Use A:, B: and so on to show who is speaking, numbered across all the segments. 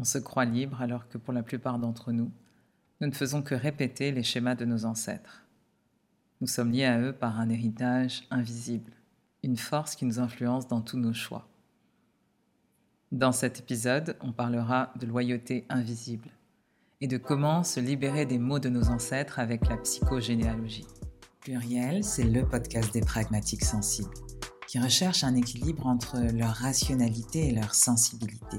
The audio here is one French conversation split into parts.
A: On se croit libre alors que pour la plupart d'entre nous, nous ne faisons que répéter les schémas de nos ancêtres. Nous sommes liés à eux par un héritage invisible, une force qui nous influence dans tous nos choix. Dans cet épisode, on parlera de loyauté invisible et de comment se libérer des mots de nos ancêtres avec la psychogénéalogie. Pluriel, c'est le podcast des pragmatiques sensibles qui recherchent un équilibre entre leur rationalité et leur sensibilité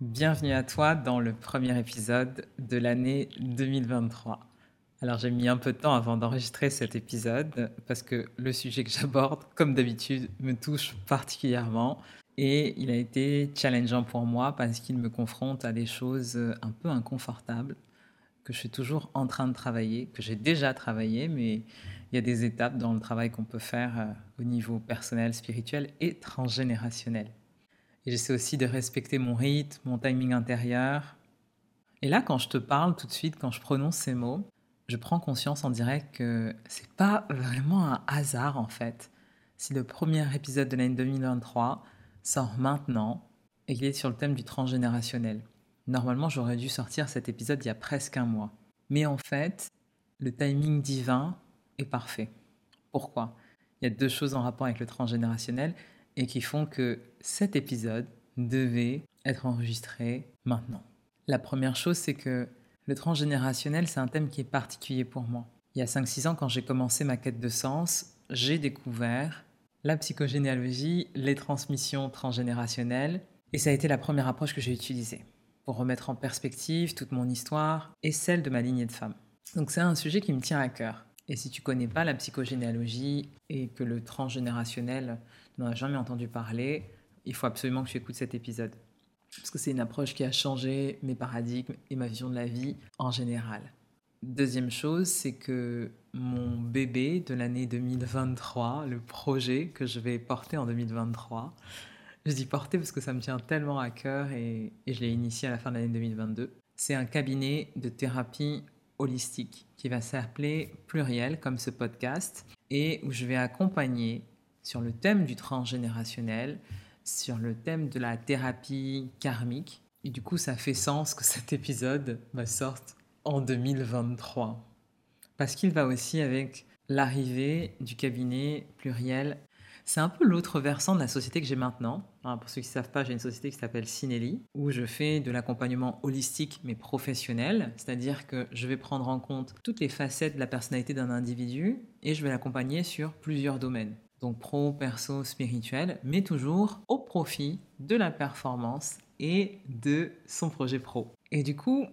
A: Bienvenue à toi dans le premier épisode de l'année 2023. Alors j'ai mis un peu de temps avant d'enregistrer cet épisode parce que le sujet que j'aborde, comme d'habitude, me touche particulièrement et il a été challengeant pour moi parce qu'il me confronte à des choses un peu inconfortables que je suis toujours en train de travailler, que j'ai déjà travaillé, mais il y a des étapes dans le travail qu'on peut faire euh, au niveau personnel, spirituel et transgénérationnel. Et j'essaie aussi de respecter mon rythme, mon timing intérieur. Et là, quand je te parle tout de suite, quand je prononce ces mots, je prends conscience en direct que c'est pas vraiment un hasard en fait. Si le premier épisode de l'année 2023 sort maintenant et qu'il est sur le thème du transgénérationnel. Normalement, j'aurais dû sortir cet épisode il y a presque un mois. Mais en fait, le timing divin est parfait. Pourquoi? Il y a deux choses en rapport avec le transgénérationnel et qui font que cet épisode devait être enregistré maintenant. La première chose, c'est que le transgénérationnel, c'est un thème qui est particulier pour moi. Il y a 5-6 ans, quand j'ai commencé ma quête de sens, j'ai découvert la psychogénéalogie, les transmissions transgénérationnelles, et ça a été la première approche que j'ai utilisée pour remettre en perspective toute mon histoire et celle de ma lignée de femmes. Donc c'est un sujet qui me tient à cœur. Et si tu connais pas la psychogénéalogie et que le transgénérationnel n'en as jamais entendu parler, il faut absolument que tu écoutes cet épisode. Parce que c'est une approche qui a changé mes paradigmes et ma vision de la vie en général. Deuxième chose, c'est que mon bébé de l'année 2023, le projet que je vais porter en 2023, je dis porter parce que ça me tient tellement à cœur et je l'ai initié à la fin de l'année 2022. C'est un cabinet de thérapie holistique qui va s'appeler Pluriel comme ce podcast et où je vais accompagner sur le thème du transgénérationnel, sur le thème de la thérapie karmique. Et du coup, ça fait sens que cet épisode sorte en 2023. Parce qu'il va aussi avec l'arrivée du cabinet pluriel c'est un peu l'autre versant de la société que j'ai maintenant. pour ceux qui ne savent pas, j'ai une société qui s'appelle Cinelli, où je fais de l'accompagnement holistique mais professionnel, c'est-à-dire que je vais prendre en compte toutes les facettes de la personnalité d'un individu et je vais l'accompagner sur plusieurs domaines. Donc pro, perso, spirituel, mais toujours au profit de la performance et de son projet pro. Et du coup,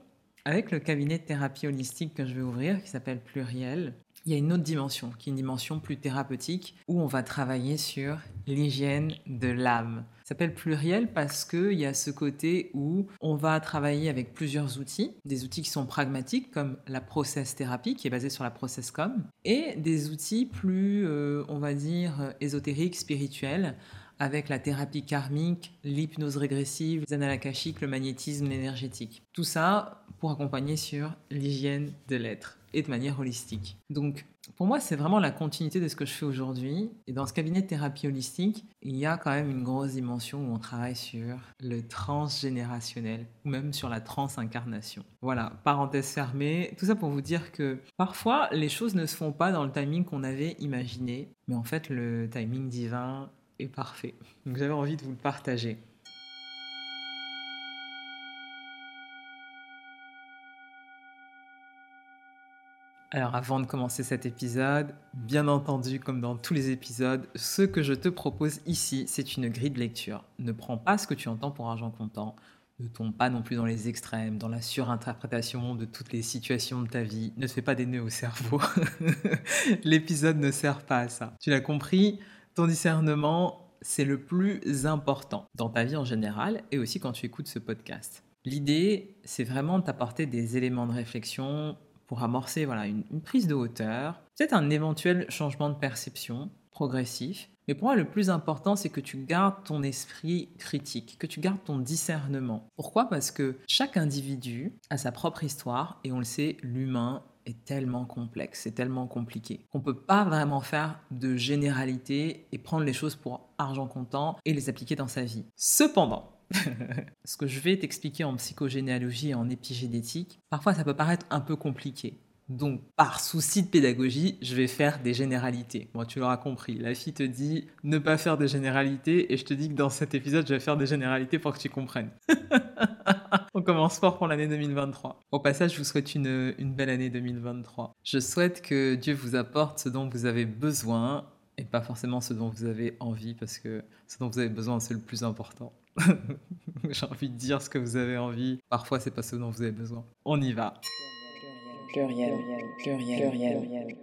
A: avec le cabinet de thérapie holistique que je vais ouvrir, qui s'appelle Pluriel, il y a une autre dimension, qui est une dimension plus thérapeutique, où on va travailler sur l'hygiène de l'âme. Ça s'appelle pluriel parce qu'il y a ce côté où on va travailler avec plusieurs outils, des outils qui sont pragmatiques comme la process thérapie qui est basée sur la process com, et des outils plus, euh, on va dire, ésotériques, spirituels, avec la thérapie karmique, l'hypnose régressive, les le magnétisme énergétique. Tout ça pour accompagner sur l'hygiène de l'être de manière holistique. Donc, pour moi, c'est vraiment la continuité de ce que je fais aujourd'hui. Et dans ce cabinet de thérapie holistique, il y a quand même une grosse dimension où on travaille sur le transgénérationnel ou même sur la transincarnation. Voilà, parenthèse fermée. Tout ça pour vous dire que parfois, les choses ne se font pas dans le timing qu'on avait imaginé. Mais en fait, le timing divin est parfait. Donc, j'avais envie de vous le partager. Alors avant de commencer cet épisode, bien entendu, comme dans tous les épisodes, ce que je te propose ici, c'est une grille de lecture. Ne prends pas ce que tu entends pour argent comptant. Ne tombe pas non plus dans les extrêmes, dans la surinterprétation de toutes les situations de ta vie. Ne fais pas des nœuds au cerveau. L'épisode ne sert pas à ça. Tu l'as compris, ton discernement, c'est le plus important dans ta vie en général et aussi quand tu écoutes ce podcast. L'idée, c'est vraiment de t'apporter des éléments de réflexion pour amorcer voilà, une, une prise de hauteur, peut-être un éventuel changement de perception progressif mais pour moi, le plus important, c'est que tu gardes ton esprit critique, que tu gardes ton discernement. Pourquoi? Parce que chaque individu a sa propre histoire et on le sait, l'humain est tellement complexe, c'est tellement compliqué qu'on ne peut pas vraiment faire de généralité et prendre les choses pour argent comptant et les appliquer dans sa vie. Cependant, ce que je vais t'expliquer en psychogénéalogie et en épigénétique, parfois ça peut paraître un peu compliqué. Donc, par souci de pédagogie, je vais faire des généralités. Bon, tu l'auras compris. La fille te dit ne pas faire des généralités et je te dis que dans cet épisode, je vais faire des généralités pour que tu comprennes. On commence fort pour l'année 2023. Au passage, je vous souhaite une, une belle année 2023. Je souhaite que Dieu vous apporte ce dont vous avez besoin et pas forcément ce dont vous avez envie parce que ce dont vous avez besoin, c'est le plus important. J'ai envie de dire ce que vous avez envie. Parfois, c'est pas ce dont vous avez besoin. On y va pluriel, pluriel, pluriel.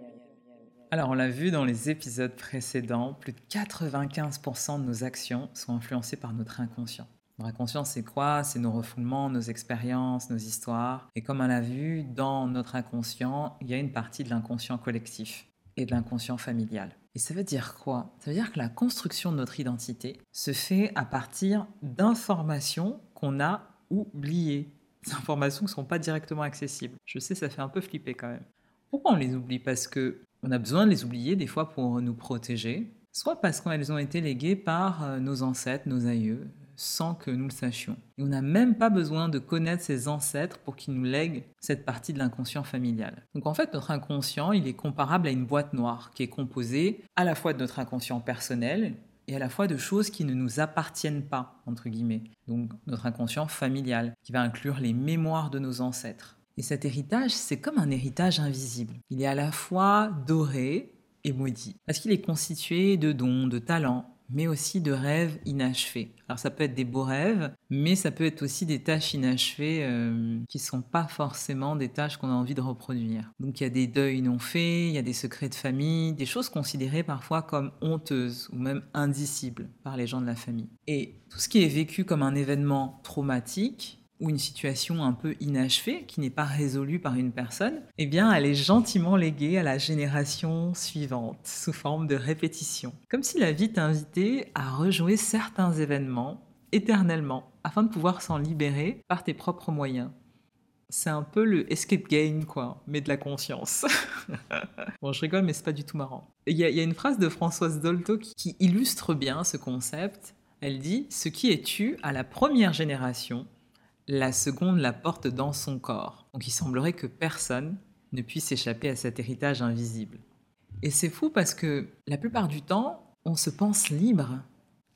A: Alors, on l'a vu dans les épisodes précédents, plus de 95% de nos actions sont influencées par notre inconscient. Notre inconscient, c'est quoi? C'est nos refoulements, nos expériences, nos histoires. Et comme on l'a vu, dans notre inconscient, il y a une partie de l'inconscient collectif et de l'inconscient familial. Et ça veut dire quoi? Ça veut dire que la construction de notre identité se fait à partir d'informations qu'on a oubliées, des informations qui ne sont pas directement accessibles. Je sais, ça fait un peu flipper quand même. Pourquoi on les oublie? Parce que on a besoin de les oublier des fois pour nous protéger, soit parce qu'elles ont été léguées par euh, nos ancêtres, nos aïeux, sans que nous le sachions. Et on n'a même pas besoin de connaître ses ancêtres pour qu'ils nous lèguent cette partie de l'inconscient familial. Donc en fait, notre inconscient, il est comparable à une boîte noire qui est composée à la fois de notre inconscient personnel, et à la fois de choses qui ne nous appartiennent pas, entre guillemets. Donc notre inconscient familial, qui va inclure les mémoires de nos ancêtres. Et cet héritage, c'est comme un héritage invisible. Il est à la fois doré et maudit, parce qu'il est constitué de dons, de talents, mais aussi de rêves inachevés. Alors ça peut être des beaux rêves, mais ça peut être aussi des tâches inachevées euh, qui ne sont pas forcément des tâches qu'on a envie de reproduire. Donc il y a des deuils non faits, il y a des secrets de famille, des choses considérées parfois comme honteuses ou même indicibles par les gens de la famille. Et tout ce qui est vécu comme un événement traumatique, ou une situation un peu inachevée qui n'est pas résolue par une personne, eh bien, elle est gentiment léguée à la génération suivante sous forme de répétition. Comme si la vie t'invitait à rejouer certains événements éternellement afin de pouvoir s'en libérer par tes propres moyens. C'est un peu le escape game, quoi, mais de la conscience. bon, je rigole, mais c'est pas du tout marrant. Il y, a une phrase de Françoise Dolto qui illustre bien ce concept. Elle dit Ce qui est tu à la première génération la seconde la porte dans son corps. Donc il semblerait que personne ne puisse échapper à cet héritage invisible. Et c'est fou parce que la plupart du temps, on se pense libre.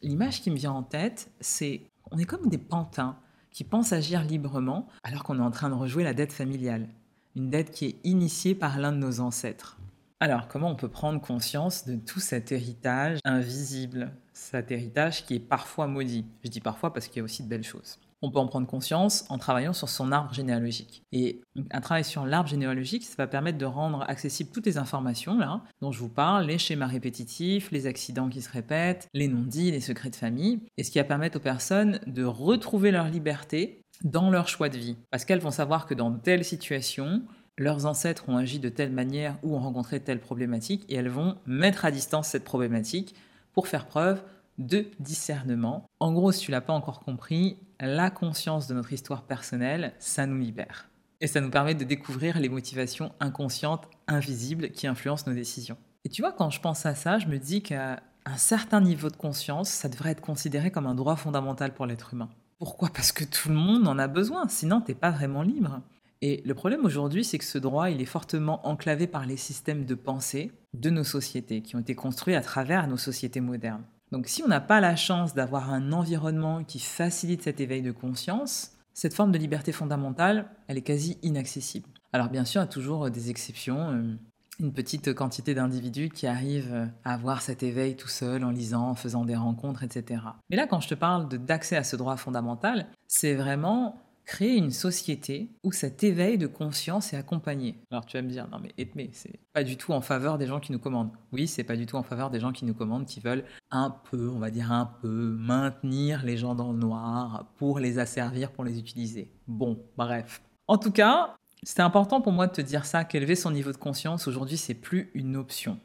A: L'image qui me vient en tête, c'est on est comme des pantins qui pensent agir librement alors qu'on est en train de rejouer la dette familiale, une dette qui est initiée par l'un de nos ancêtres. Alors, comment on peut prendre conscience de tout cet héritage invisible, cet héritage qui est parfois maudit? Je dis parfois parce qu'il y a aussi de belles choses on peut en prendre conscience en travaillant sur son arbre généalogique. Et un travail sur l'arbre généalogique, ça va permettre de rendre accessibles toutes les informations là dont je vous parle, les schémas répétitifs, les accidents qui se répètent, les non-dits, les secrets de famille, et ce qui va permettre aux personnes de retrouver leur liberté dans leur choix de vie. Parce qu'elles vont savoir que dans telle situation, leurs ancêtres ont agi de telle manière ou ont rencontré telle problématique, et elles vont mettre à distance cette problématique pour faire preuve de discernement. En gros, si tu l'as pas encore compris, la conscience de notre histoire personnelle, ça nous libère. Et ça nous permet de découvrir les motivations inconscientes, invisibles, qui influencent nos décisions. Et tu vois, quand je pense à ça, je me dis qu'à un certain niveau de conscience, ça devrait être considéré comme un droit fondamental pour l'être humain. Pourquoi? Parce que tout le monde en a besoin, sinon t'es pas vraiment libre. Et le problème aujourd'hui, c'est que ce droit, il est fortement enclavé par les systèmes de pensée de nos sociétés, qui ont été construits à travers nos sociétés modernes. Donc si on n'a pas la chance d'avoir un environnement qui facilite cet éveil de conscience, cette forme de liberté fondamentale, elle est quasi inaccessible. Alors bien sûr, il y a toujours des exceptions. Euh, une petite quantité d'individus qui arrivent à avoir cet éveil tout seul en lisant, en faisant des rencontres, etc. Mais là, quand je te parle d'accès à ce droit fondamental, c'est vraiment créer une société où cet éveil de conscience est accompagné. Alors tu vas me dire, non mais Edmé, c'est pas du tout en faveur des gens qui nous commandent. Oui, c'est pas du tout en faveur des gens qui nous commandent, qui veulent un peu, on va dire un peu, maintenir les gens dans le noir pour les asservir, pour les utiliser. Bon, bref. En tout cas, c'était important pour moi de te dire ça, qu'élever son niveau de conscience, aujourd'hui, c'est plus une option.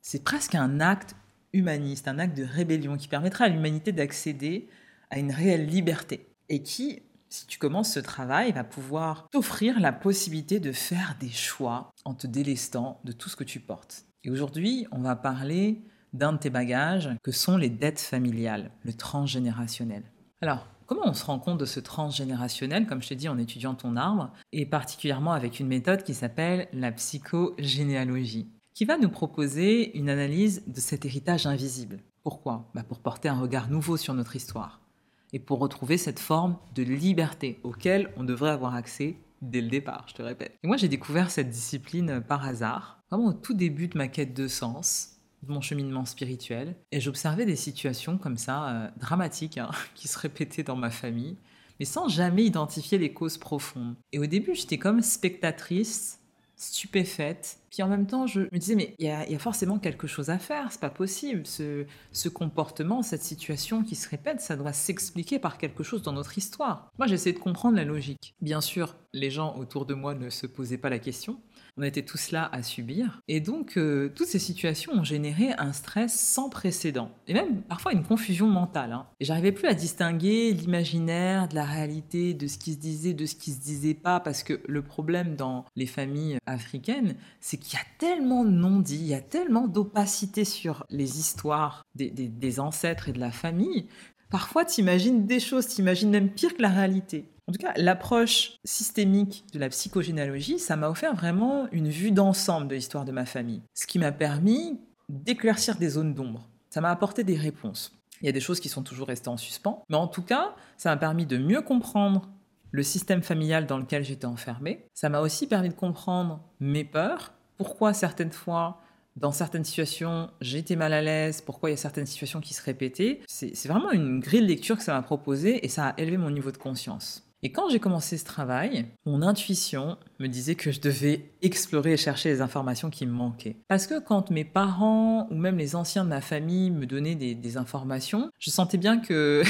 A: C'est presque un acte humaniste, un acte de rébellion qui permettra à l'humanité d'accéder à une réelle liberté et qui, si tu commences ce travail, va pouvoir t'offrir la possibilité de faire des choix en te délestant de tout ce que tu portes. Et aujourd'hui, on va parler d'un de tes bagages que sont les dettes familiales, le transgénérationnel. Alors, comment on se rend compte de ce transgénérationnel, comme je t'ai dit, en étudiant ton arbre, et particulièrement avec une méthode qui s'appelle la psychogénéalogie, qui va nous proposer une analyse de cet héritage invisible. Pourquoi? Bah Pour porter un regard nouveau sur notre histoire et pour retrouver cette forme de liberté auquel on devrait avoir accès dès le départ, je te répète. Et moi, j'ai découvert cette discipline par hasard, vraiment au tout début de ma quête de sens, de mon cheminement spirituel, et j'observais des situations comme ça, euh, dramatiques, hein, qui se répétaient dans ma famille, mais sans jamais identifier les causes profondes. Et au début, j'étais comme spectatrice stupéfaite. Puis en même temps, je me disais, mais il y, a, forcément quelque chose à faire, c'est pas possible. Ce, ce, comportement, cette situation qui se répète, ça doit s'expliquer par quelque chose dans notre histoire. Moi, j'essayais de comprendre la logique. Bien sûr, les gens autour de moi ne se posaient pas la question. On était tous là à subir. Et donc, euh, toutes ces situations ont généré un stress sans précédent. Et même parfois une confusion mentale. Hein. Et j'arrivais plus à distinguer l'imaginaire de la réalité, de ce qui se disait, de ce qui se disait pas. Parce que le problème dans les familles africaines, c'est qu'il y a tellement de non-dits, il y a tellement d'opacité sur les histoires des, des ancêtres et de la famille. Parfois, tu imagines des choses, tu imagines même pire que la réalité. En tout cas, l'approche systémique de la psychogénéalogie, ça m'a offert vraiment une vue d'ensemble de l'histoire de ma famille, ce qui m'a permis d'éclaircir des zones d'ombre. Ça m'a apporté des réponses. Il y a des choses qui sont toujours restées en suspens, mais en tout cas, ça m'a permis de mieux comprendre le système familial dans lequel j'étais enfermée. Ça m'a aussi permis de comprendre mes peurs, pourquoi certaines fois dans certaines situations, j'étais mal à l'aise, pourquoi il y a certaines situations qui se répétaient? C'est vraiment une grille de lecture que ça m'a proposée et ça a élevé mon niveau de conscience. Et quand j'ai commencé ce travail, mon intuition me disait que je devais explorer et chercher les informations qui me manquaient. Parce que quand mes parents ou même les anciens de ma famille me donnaient des, informations, je sentais bien qu'il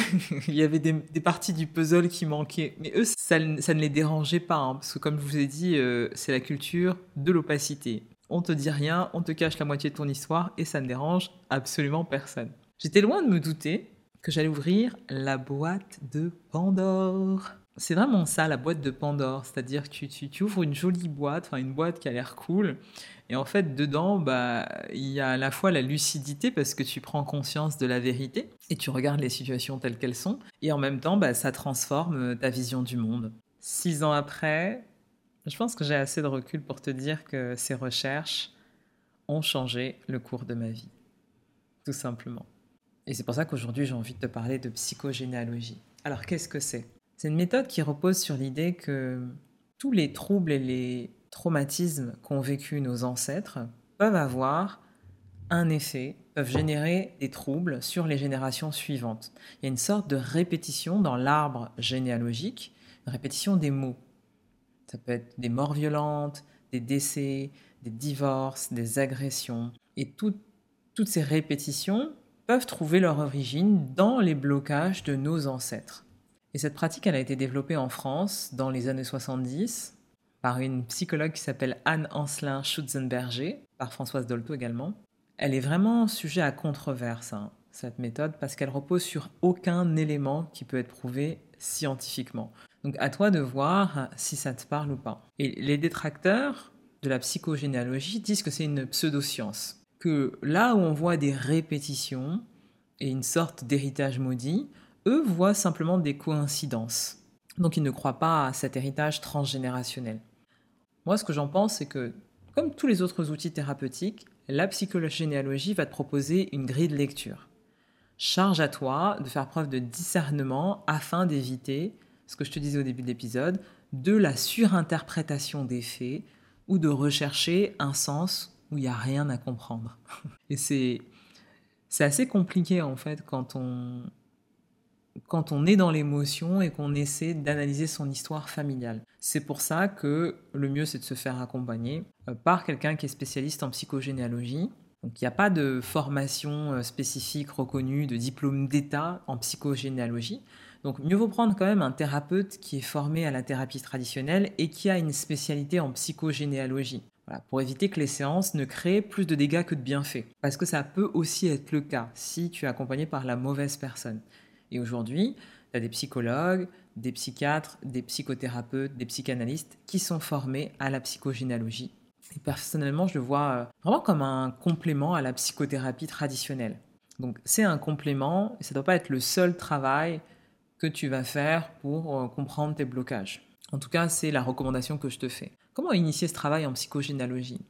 A: y avait des, parties du puzzle qui manquaient. Mais eux, ça, ne les dérangeait pas, hein, parce que comme je vous ai dit, euh, c'est la culture de l'opacité. On te dit rien, on te cache la moitié de ton histoire et ça ne dérange absolument personne. J'étais loin de me douter que j'allais ouvrir la boîte de Pandore. C'est vraiment ça, la boîte de Pandore. C'est-à-dire que tu, ouvres une jolie boîte, enfin une boîte qui a l'air cool. Et en fait, dedans, bah, il y a à la fois la lucidité parce que tu prends conscience de la vérité et tu regardes les situations telles qu'elles sont. Et en même temps, bah, ça transforme ta vision du monde. Six ans après, je pense que j'ai assez de recul pour te dire que ces recherches ont changé le cours de ma vie. Tout simplement. Et c'est pour ça qu'aujourd'hui, j'ai envie de te parler de psychogénéalogie. Alors, qu'est-ce que c'est? C'est une méthode qui repose sur l'idée que tous les troubles et les traumatismes qu'ont vécu nos ancêtres peuvent avoir un effet, peuvent générer des troubles sur les générations suivantes. Il y a une sorte de répétition dans l'arbre généalogique, une répétition des mots. Ça peut être des morts violentes, des décès, des divorces, des agressions. Et toutes ces répétitions peuvent trouver leur origine dans les blocages de nos ancêtres. Et cette pratique, elle a été développée en France dans les années 70 par une psychologue qui s'appelle Anne Ancelin Schutzenberger, par Françoise Dolto également. Elle est vraiment sujet à controverse, hein, cette méthode, parce qu'elle repose sur aucun élément qui peut être prouvé scientifiquement. Donc à toi de voir si ça te parle ou pas. Et les détracteurs de la psychogénéalogie disent que c'est une pseudoscience, que là où on voit des répétitions et une sorte d'héritage maudit, eux voient simplement des coïncidences. Donc ils ne croient pas à cet héritage transgénérationnel. Moi, ce que j'en pense, c'est que, comme tous les autres outils thérapeutiques, la psychogénéalogie va te proposer une grille de lecture. Charge à toi de faire preuve de discernement afin d'éviter, ce que je te disais au début de l'épisode, de la surinterprétation des faits ou de rechercher un sens où il n'y a rien à comprendre. Et c'est, c'est assez compliqué en fait quand on, quand on est dans l'émotion et qu'on essaie d'analyser son histoire familiale. C'est pour ça que le mieux, c'est de se faire accompagner euh, par quelqu'un qui est spécialiste en psychogénéalogie. Donc il n'y a pas de formation euh, spécifique reconnue, de diplôme d'État en psychogénéalogie. Donc mieux vaut prendre quand même un thérapeute qui est formé à la thérapie traditionnelle et qui a une spécialité en psychogénéalogie. pour éviter que les séances ne créent plus de dégâts que de bienfaits. Parce que ça peut aussi être le cas si tu es accompagné par la mauvaise personne. Et aujourd'hui, tu as des psychologues, des psychiatres, des psychothérapeutes, des psychanalystes qui sont formés à la psychogénéalogie. Et personnellement, je le vois euh, vraiment comme un complément à la psychothérapie traditionnelle. Donc c'est un complément et ça ne doit pas être le seul travail que tu vas faire pour euh, comprendre tes blocages. En tout cas, c'est la recommandation que je te fais. Comment initier ce travail en psychogénéalogie?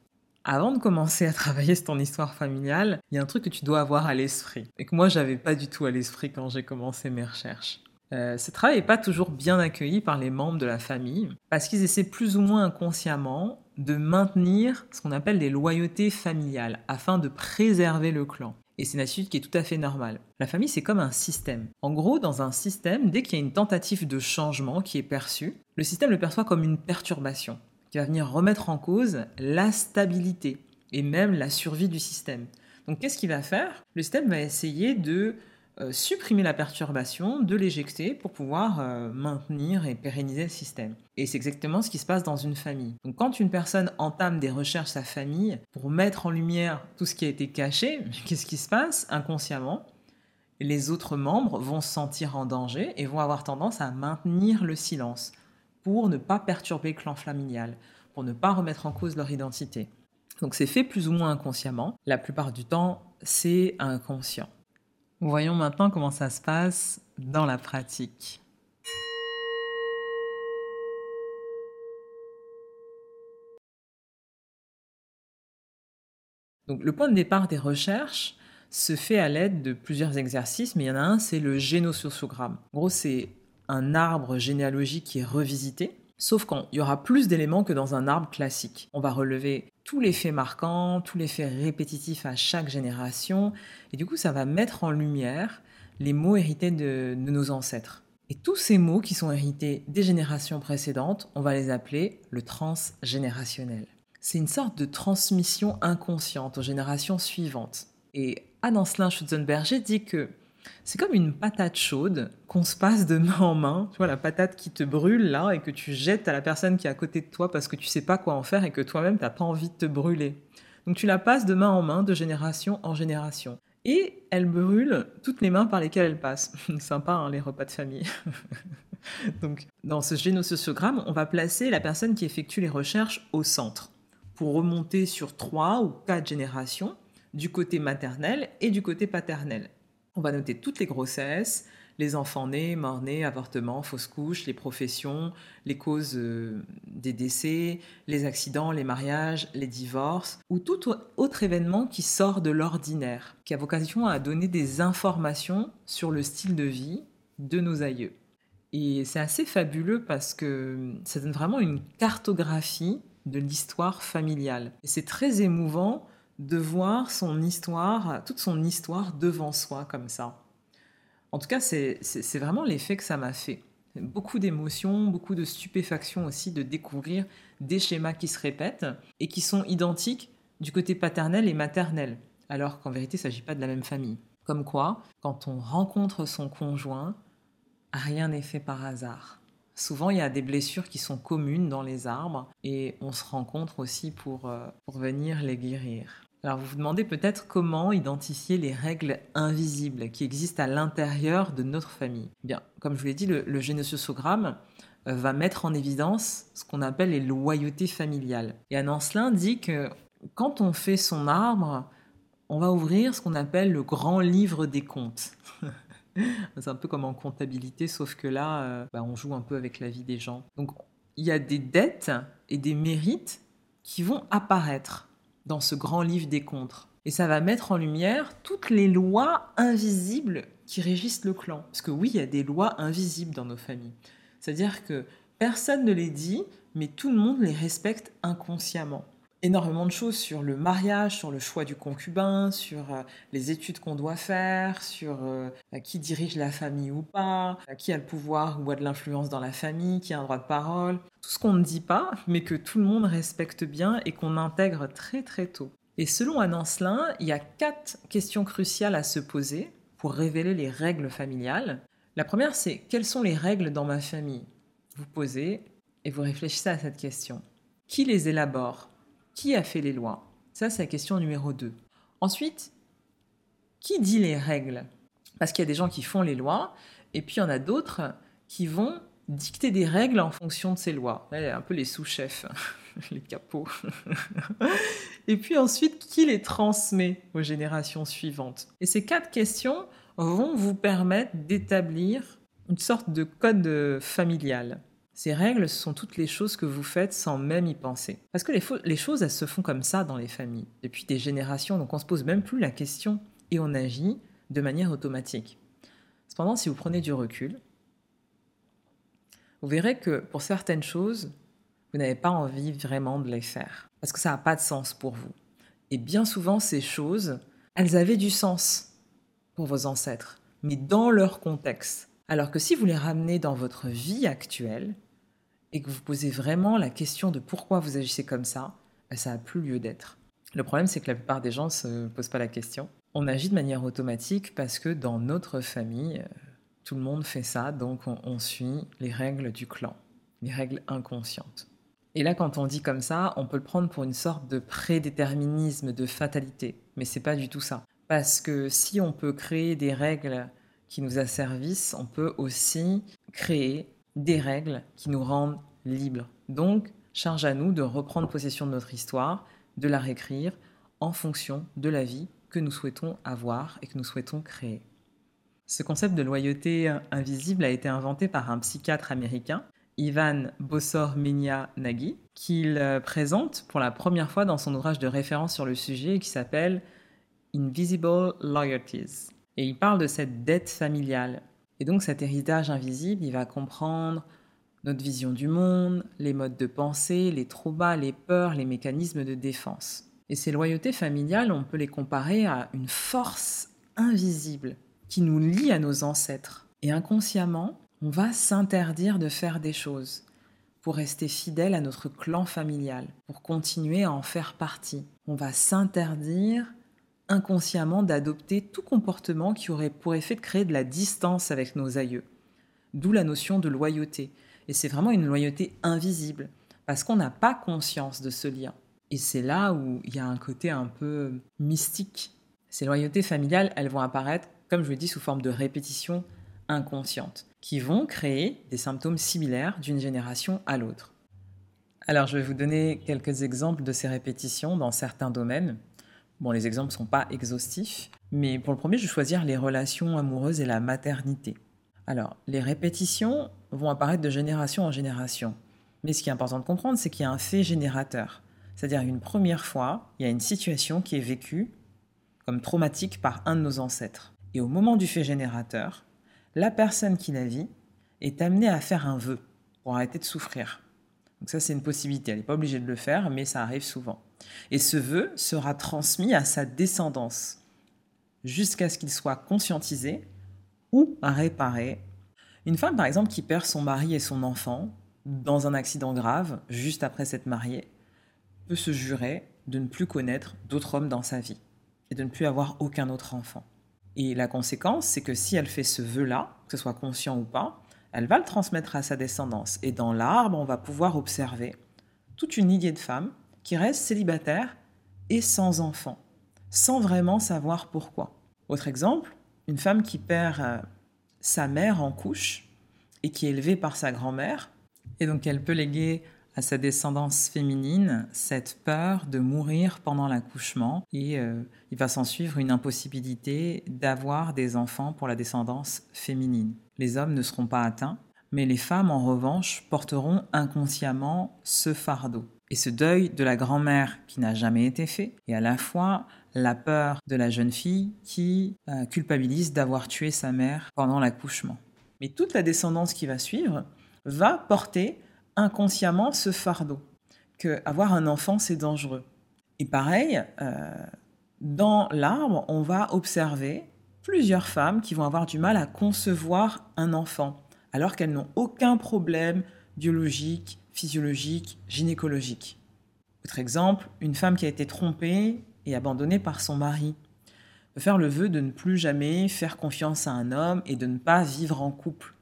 A: Avant de commencer à travailler sur ton histoire familiale, il y a un truc que tu dois avoir à l'esprit et que moi j'avais pas du tout à l'esprit quand j'ai commencé mes recherches. Euh, ce travail n'est pas toujours bien accueilli par les membres de la famille parce qu'ils essaient plus ou moins inconsciemment de maintenir ce qu'on appelle des loyautés familiales afin de préserver le clan. Et c'est une attitude qui est tout à fait normale. La famille, c'est comme un système. En gros, dans un système, dès qu'il y a une tentative de changement qui est perçue, le système le perçoit comme une perturbation qui va venir remettre en cause la stabilité et même la survie du système. Donc qu'est-ce qu'il va faire? Le système va essayer de euh, supprimer la perturbation, de l'éjecter pour pouvoir euh, maintenir et pérenniser le système. Et c'est exactement ce qui se passe dans une famille. Donc quand une personne entame des recherches sa famille pour mettre en lumière tout ce qui a été caché, qu'est-ce qui se passe? Inconsciemment les autres membres vont se sentir en danger et vont avoir tendance à maintenir le silence pour ne pas perturber le clan familial, pour ne pas remettre en cause leur identité. Donc c'est fait plus ou moins inconsciemment. La plupart du temps, c'est inconscient. Voyons maintenant comment ça se passe dans la pratique. Donc, le point de départ des recherches se fait à l'aide de plusieurs exercices, mais il y en a un, c'est le génosociogramme. En gros, c'est un arbre généalogique qui est revisité, sauf qu'il y aura plus d'éléments que dans un arbre classique. On va relever tous les faits marquants, tous les faits répétitifs à chaque génération, et du coup ça va mettre en lumière les mots hérités de, de nos ancêtres. Et tous ces mots qui sont hérités des générations précédentes, on va les appeler le transgénérationnel. C'est une sorte de transmission inconsciente aux générations suivantes. Et Anne Schutzenberger dit que c'est comme une patate chaude qu'on se passe de main en main. Tu vois, la patate qui te brûle là et que tu jettes à la personne qui est à côté de toi parce que tu sais pas quoi en faire et que toi-même tu n'as pas envie de te brûler. Donc tu la passes de main en main, de génération en génération. Et elle brûle toutes les mains par lesquelles elle passe. Sympa, hein, les repas de famille. Donc, dans ce génosociogramme, on va placer la personne qui effectue les recherches au centre pour remonter sur trois ou quatre générations du côté maternel et du côté paternel. On va noter toutes les grossesses, les enfants nés, morts-nés, avortements, fausses couches, les professions, les causes euh, des décès, les accidents, les mariages, les divorces, ou tout autre événement qui sort de l'ordinaire, qui a vocation à donner des informations sur le style de vie de nos aïeux. Et c'est assez fabuleux parce que ça donne vraiment une cartographie de l'histoire familiale. Et c'est très émouvant de voir toute son histoire devant soi comme ça. En tout cas, c'est vraiment l'effet que ça m'a fait. Beaucoup d'émotions, beaucoup de stupéfaction aussi de découvrir des schémas qui se répètent et qui sont identiques du côté paternel et maternel, alors qu'en vérité, il ne s'agit pas de la même famille. Comme quoi, quand on rencontre son conjoint, rien n'est fait par hasard. Souvent, il y a des blessures qui sont communes dans les arbres et on se rencontre aussi pour, euh, pour venir les guérir. Alors vous vous demandez peut-être comment identifier les règles invisibles qui existent à l'intérieur de notre famille. Eh bien, comme je vous l'ai dit, le, le euh, va mettre en évidence ce qu'on appelle les loyautés familiales. Et Anne dit que quand on fait son arbre, on va ouvrir ce qu'on appelle le grand livre des comptes. C'est un peu comme en comptabilité, sauf que là, euh, bah, on joue un peu avec la vie des gens. Donc, il y a des dettes et des mérites qui vont apparaître dans ce grand livre des contres. Et ça va mettre en lumière toutes les lois invisibles qui régissent le clan. Parce que oui, il y a des lois invisibles dans nos familles. C'est-à-dire que personne ne les dit, mais tout le monde les respecte inconsciemment. Énormément de choses sur le mariage, sur le choix du concubin, sur euh, les études qu'on doit faire, sur euh, qui dirige la famille ou pas, qui a le pouvoir ou a de l'influence dans la famille, qui a un droit de parole. Tout ce qu'on ne dit pas, mais que tout le monde respecte bien et qu'on intègre très très tôt. Et selon Anne il y a quatre questions cruciales à se poser pour révéler les règles familiales. La première, c'est quelles sont les règles dans ma famille? Vous posez et vous réfléchissez à cette question. Qui les élabore? Qui a fait les lois? Ça, c'est la question numéro 2. Ensuite, qui dit les règles? Parce qu'il y a des gens qui font les lois, et puis il y en a d'autres qui vont dicter des règles en fonction de ces lois. Un peu les sous-chefs, les capots. et puis ensuite, qui les transmet aux générations suivantes? Et ces quatre questions vont vous permettre d'établir une sorte de code familial. Ces règles, ce sont toutes les choses que vous faites sans même y penser. Parce que les, choses, elles se font comme ça dans les familles, depuis des générations, donc on se pose même plus la question et on agit de manière automatique. Cependant, si vous prenez du recul, vous verrez que pour certaines choses, vous n'avez pas envie vraiment de les faire, parce que ça n'a pas de sens pour vous. Et bien souvent, ces choses, elles avaient du sens pour vos ancêtres, mais dans leur contexte. Alors que si vous les ramenez dans votre vie actuelle, et que vous posez vraiment la question de pourquoi vous agissez comme ça, ben, ça n'a plus lieu d'être. Le problème, c'est que la plupart des gens ne se posent pas la question. On agit de manière automatique parce que dans notre famille, euh, tout le monde fait ça, donc on, suit les règles du clan, les règles inconscientes. Et là, quand on dit comme ça, on peut le prendre pour une sorte de prédéterminisme, de fatalité. Mais c'est pas du tout ça. Parce que si on peut créer des règles qui nous asservissent, on peut aussi créer des règles qui nous rendent libres. Donc, charge à nous de reprendre possession de notre histoire, de la réécrire en fonction de la vie que nous souhaitons avoir et que nous souhaitons créer. Ce concept de loyauté invisible a été inventé par un psychiatre américain, Ivan Bossor Menia Nagy, qu'il présente pour la première fois dans son ouvrage de référence sur le sujet qui s'appelle Invisible Loyalties. Et il parle de cette dette familiale et donc cet héritage invisible, il va comprendre notre vision du monde, les modes de pensée, les traumas, les peurs, les mécanismes de défense. Et ces loyautés familiales, on peut les comparer à une force invisible qui nous lie à nos ancêtres. Et inconsciemment, on va s'interdire de faire des choses pour rester fidèle à notre clan familial, pour continuer à en faire partie. On va s'interdire inconsciemment d'adopter tout comportement qui aurait pour effet de créer de la distance avec nos aïeux. D'où la notion de loyauté. Et c'est vraiment une loyauté invisible, parce qu'on n'a pas conscience de ce lien. Et c'est là où il y a un côté un peu mystique. Ces loyautés familiales, elles vont apparaître, comme je le dis, sous forme de répétition inconsciente, qui vont créer des symptômes similaires d'une génération à l'autre. Alors je vais vous donner quelques exemples de ces répétitions dans certains domaines. Bon, les exemples ne sont pas exhaustifs, mais pour le premier, je vais choisir les relations amoureuses et la maternité. Alors, les répétitions vont apparaître de génération en génération. Mais ce qui est important de comprendre, c'est qu'il y a un fait générateur. C'est-à-dire une première fois, il y a une situation qui est vécue comme traumatique par un de nos ancêtres. Et au moment du fait générateur, la personne qui la vit est amenée à faire un vœu pour arrêter de souffrir. Donc ça, c'est une possibilité. Elle n'est pas obligée de le faire, mais ça arrive souvent. Et ce vœu sera transmis à sa descendance jusqu'à ce qu'il soit conscientisé ou réparé. Une femme, par exemple, qui perd son mari et son enfant dans un accident grave, juste après s'être mariée, peut se jurer de ne plus connaître d'autres hommes dans sa vie et de ne plus avoir aucun autre enfant. Et la conséquence, c'est que si elle fait ce vœu-là, que ce soit conscient ou pas, elle va le transmettre à sa descendance. Et dans l'arbre, on va pouvoir observer toute une idée de femmes qui reste célibataire et sans enfant, sans vraiment savoir pourquoi. Autre exemple, une femme qui perd euh, sa mère en couche et qui est élevée par sa grand-mère, et donc elle peut léguer à sa descendance féminine cette peur de mourir pendant l'accouchement et euh, il va s'en suivre une impossibilité d'avoir des enfants pour la descendance féminine. Les hommes ne seront pas atteints, mais les femmes en revanche porteront inconsciemment ce fardeau et ce deuil de la grand-mère qui n'a jamais été fait, et à la fois la peur de la jeune fille qui euh, culpabilise d'avoir tué sa mère pendant l'accouchement. Mais toute la descendance qui va suivre va porter inconsciemment ce fardeau, que avoir un enfant c'est dangereux, Et pareil, euh, dans l'arbre, on va observer plusieurs femmes qui vont avoir du mal à concevoir un enfant, alors qu'elles n'ont aucun problème biologique, physiologique, gynécologique. Autre exemple, une femme qui a été trompée et abandonnée par son mari peut faire le vœu de ne plus jamais faire confiance à un homme et de ne pas vivre en couple.